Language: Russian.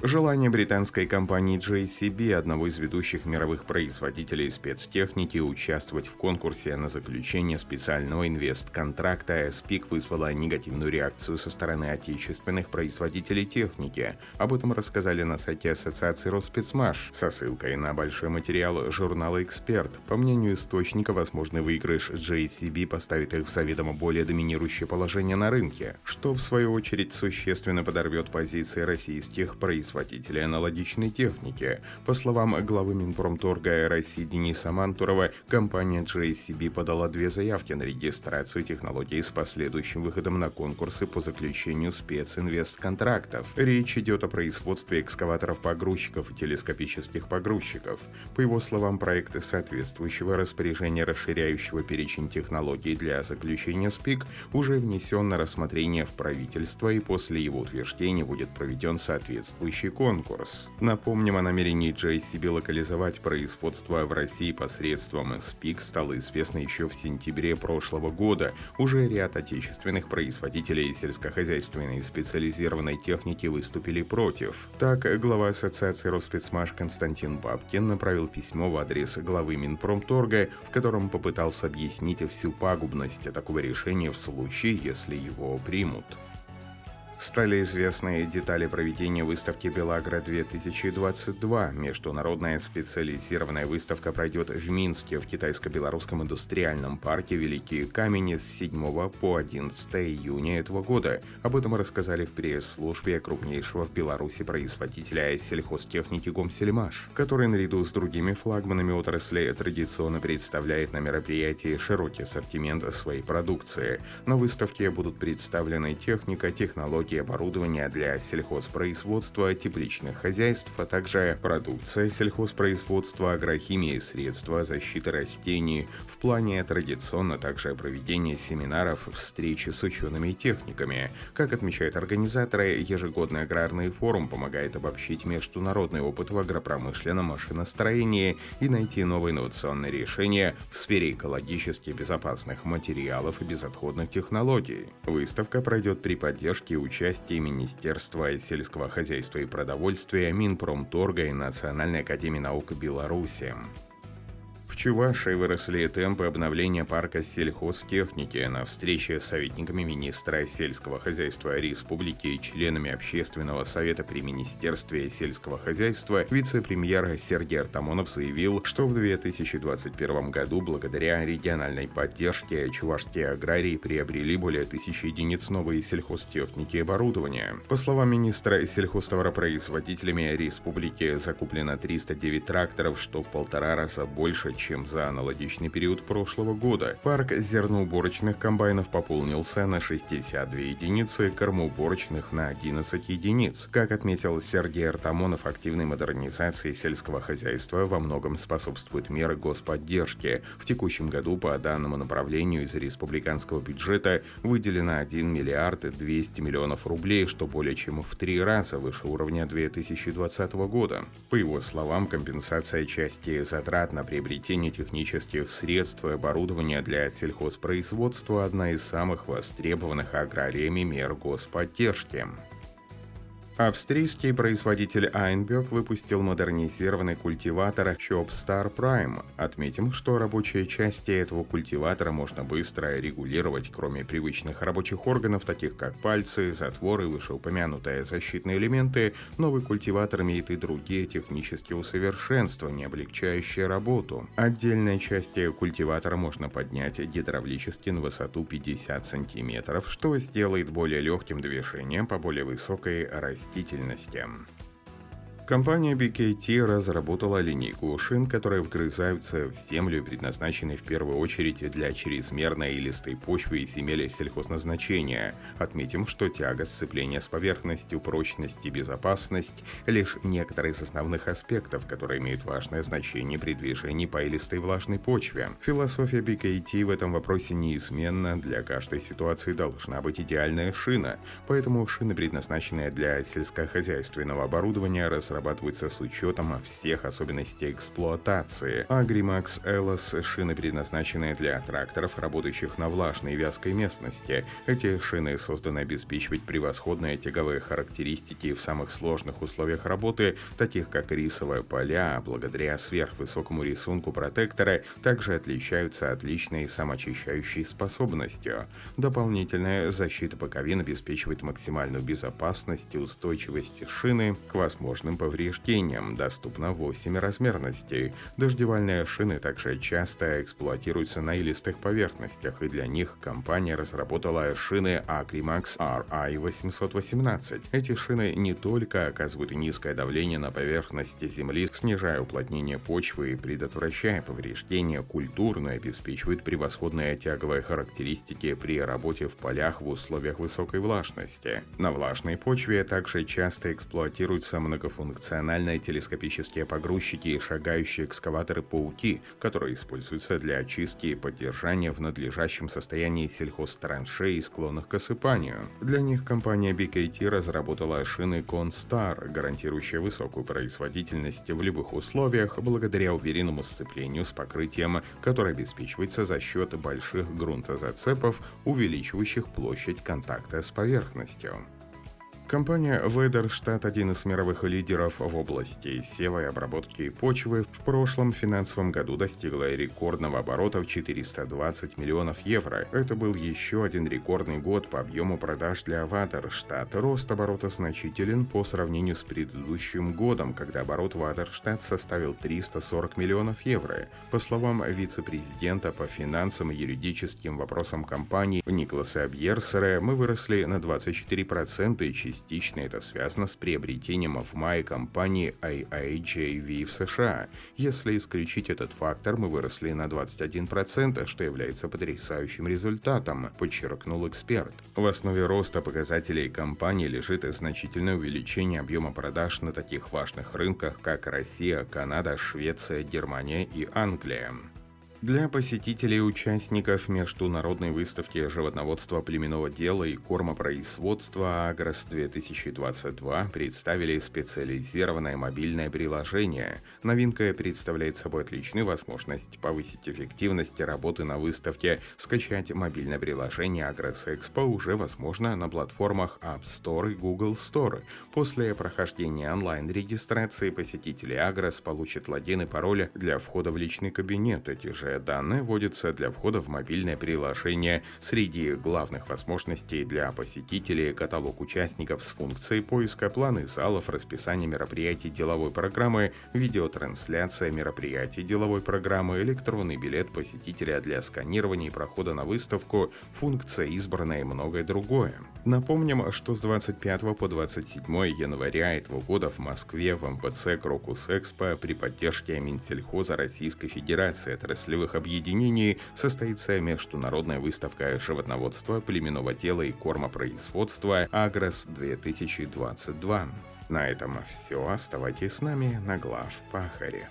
Желание британской компании JCB, одного из ведущих мировых производителей спецтехники, участвовать в конкурсе на заключение специального инвест-контракта СПИК вызвало негативную реакцию со стороны отечественных производителей техники. Об этом рассказали на сайте Ассоциации Роспецмаш со ссылкой на большой материал журнала «Эксперт». По мнению источника, возможный выигрыш JCB поставит их в заведомо более доминирующее положение на рынке, что в свою очередь существенно подорвет позиции российских производителей производителей аналогичной техники. По словам главы Минпромторга России Дениса Мантурова, компания JCB подала две заявки на регистрацию технологий с последующим выходом на конкурсы по заключению специнвест-контрактов. Речь идет о производстве экскаваторов-погрузчиков и телескопических погрузчиков. По его словам, проекты соответствующего распоряжения, расширяющего перечень технологий для заключения СПИК, уже внесен на рассмотрение в правительство и после его утверждения будет проведен соответствующий текущий конкурс. Напомним о намерении JCB локализовать производство в России посредством СПИК стало известно еще в сентябре прошлого года. Уже ряд отечественных производителей сельскохозяйственной специализированной техники выступили против. Так, глава Ассоциации Роспецмаш Константин Бабкин направил письмо в адрес главы Минпромторга, в котором попытался объяснить всю пагубность такого решения в случае, если его примут. Стали известны детали проведения выставки «Белагра-2022». Международная специализированная выставка пройдет в Минске в китайско-белорусском индустриальном парке «Великие камени» с 7 по 11 июня этого года. Об этом рассказали в пресс-службе крупнейшего в Беларуси производителя сельхозтехники «Гомсельмаш», который наряду с другими флагманами отрасли традиционно представляет на мероприятии широкий ассортимент своей продукции. На выставке будут представлены техника, технологии, технологии оборудования для сельхозпроизводства, тепличных хозяйств, а также продукция сельхозпроизводства, агрохимии, средства защиты растений. В плане традиционно также проведение семинаров, встречи с учеными и техниками. Как отмечают организаторы, ежегодный аграрный форум помогает обобщить международный опыт в агропромышленном машиностроении и найти новые инновационные решения в сфере экологически безопасных материалов и безотходных технологий. Выставка пройдет при поддержке участия участии Министерства сельского хозяйства и продовольствия, Минпромторга и Национальной академии наук Беларуси. Чувашии выросли темпы обновления парка сельхозтехники. На встрече с советниками министра сельского хозяйства республики и членами общественного совета при Министерстве сельского хозяйства вице-премьер Сергей Артамонов заявил, что в 2021 году благодаря региональной поддержке чувашские аграрии приобрели более тысячи единиц новой сельхозтехники и оборудования. По словам министра сельхозтоваропроизводителями республики закуплено 309 тракторов, что в полтора раза больше, чем чем за аналогичный период прошлого года. Парк зерноуборочных комбайнов пополнился на 62 единицы, кормоуборочных на 11 единиц. Как отметил Сергей Артамонов, активной модернизации сельского хозяйства во многом способствуют меры господдержки. В текущем году по данному направлению из республиканского бюджета выделено 1 миллиард 200 миллионов рублей, что более чем в три раза выше уровня 2020 года. По его словам, компенсация части затрат на приобретение приобретение технических средств и оборудования для сельхозпроизводства – одна из самых востребованных аграриями мер господдержки. Австрийский производитель Einberg выпустил модернизированный культиватор Chopstar Prime. Отметим, что рабочие части этого культиватора можно быстро регулировать, кроме привычных рабочих органов, таких как пальцы, затворы, вышеупомянутые защитные элементы. Новый культиватор имеет и другие технические усовершенствования, облегчающие работу. Отдельные части культиватора можно поднять гидравлически на высоту 50 см, что сделает более легким движением по более высокой растительности растительности. Компания BKT разработала линейку шин, которые вгрызаются в землю и предназначены в первую очередь для чрезмерной илистой почвы и земель сельхозназначения. Отметим, что тяга, сцепление с поверхностью, прочность и безопасность – лишь некоторые из основных аспектов, которые имеют важное значение при движении по илистой влажной почве. Философия BKT в этом вопросе неизменна, для каждой ситуации должна быть идеальная шина, поэтому шины, предназначенные для сельскохозяйственного оборудования, разработаны разрабатываются с учетом всех особенностей эксплуатации. Agrimax Элос – шины, предназначенные для тракторов, работающих на влажной и вязкой местности. Эти шины созданы обеспечивать превосходные тяговые характеристики в самых сложных условиях работы, таких как рисовые поля, благодаря сверхвысокому рисунку протектора, также отличаются отличной самоочищающей способностью. Дополнительная защита боковин обеспечивает максимальную безопасность и устойчивость шины к возможным повреждениям. Доступно 8 размерностей. Дождевальные шины также часто эксплуатируются на илистых поверхностях, и для них компания разработала шины Acrimax RI818. Эти шины не только оказывают низкое давление на поверхности земли, снижая уплотнение почвы и предотвращая повреждения культур, но и обеспечивают превосходные тяговые характеристики при работе в полях в условиях высокой влажности. На влажной почве также часто эксплуатируются многофункциональные телескопические погрузчики и шагающие экскаваторы-пауки, которые используются для очистки и поддержания в надлежащем состоянии сельхозтраншей и склонных к осыпанию. Для них компания BKT разработала шины Constar, гарантирующие высокую производительность в любых условиях благодаря уверенному сцеплению с покрытием, которое обеспечивается за счет больших грунтозацепов, увеличивающих площадь контакта с поверхностью. Компания Ведерштат – один из мировых лидеров в области севой обработки почвы. В прошлом финансовом году достигла рекордного оборота в 420 миллионов евро. Это был еще один рекордный год по объему продаж для Вадерштат. Рост оборота значителен по сравнению с предыдущим годом, когда оборот Вадерштат составил 340 миллионов евро. По словам вице-президента по финансам и юридическим вопросам компании Николаса Бьерсера, мы выросли на 24% и частично это связано с приобретением в мае компании IIJV в США. Если исключить этот фактор, мы выросли на 21%, что является потрясающим результатом, подчеркнул эксперт. В основе роста показателей компании лежит значительное увеличение объема продаж на таких важных рынках, как Россия, Канада, Швеция, Германия и Англия. Для посетителей и участников Международной выставки животноводства племенного дела и кормопроизводства «Агрос-2022» представили специализированное мобильное приложение. Новинка представляет собой отличную возможность повысить эффективность работы на выставке. Скачать мобильное приложение «Агрос-Экспо» уже возможно на платформах App Store и Google Store. После прохождения онлайн-регистрации посетители «Агрос» получат логин и пароль для входа в личный кабинет. Эти же Похожие данные вводятся для входа в мобильное приложение. Среди главных возможностей для посетителей каталог участников с функцией поиска, планы залов, расписание мероприятий деловой программы, видеотрансляция мероприятий деловой программы, электронный билет посетителя для сканирования и прохода на выставку, функция избранная и многое другое. Напомним, что с 25 по 27 января этого года в Москве в МВЦ Крокус Экспо при поддержке Минсельхоза Российской Федерации отраслевых отраслевых объединений состоится международная выставка животноводства, племенного тела и кормопроизводства «Агрос-2022». На этом все. Оставайтесь с нами на глав Пахаре.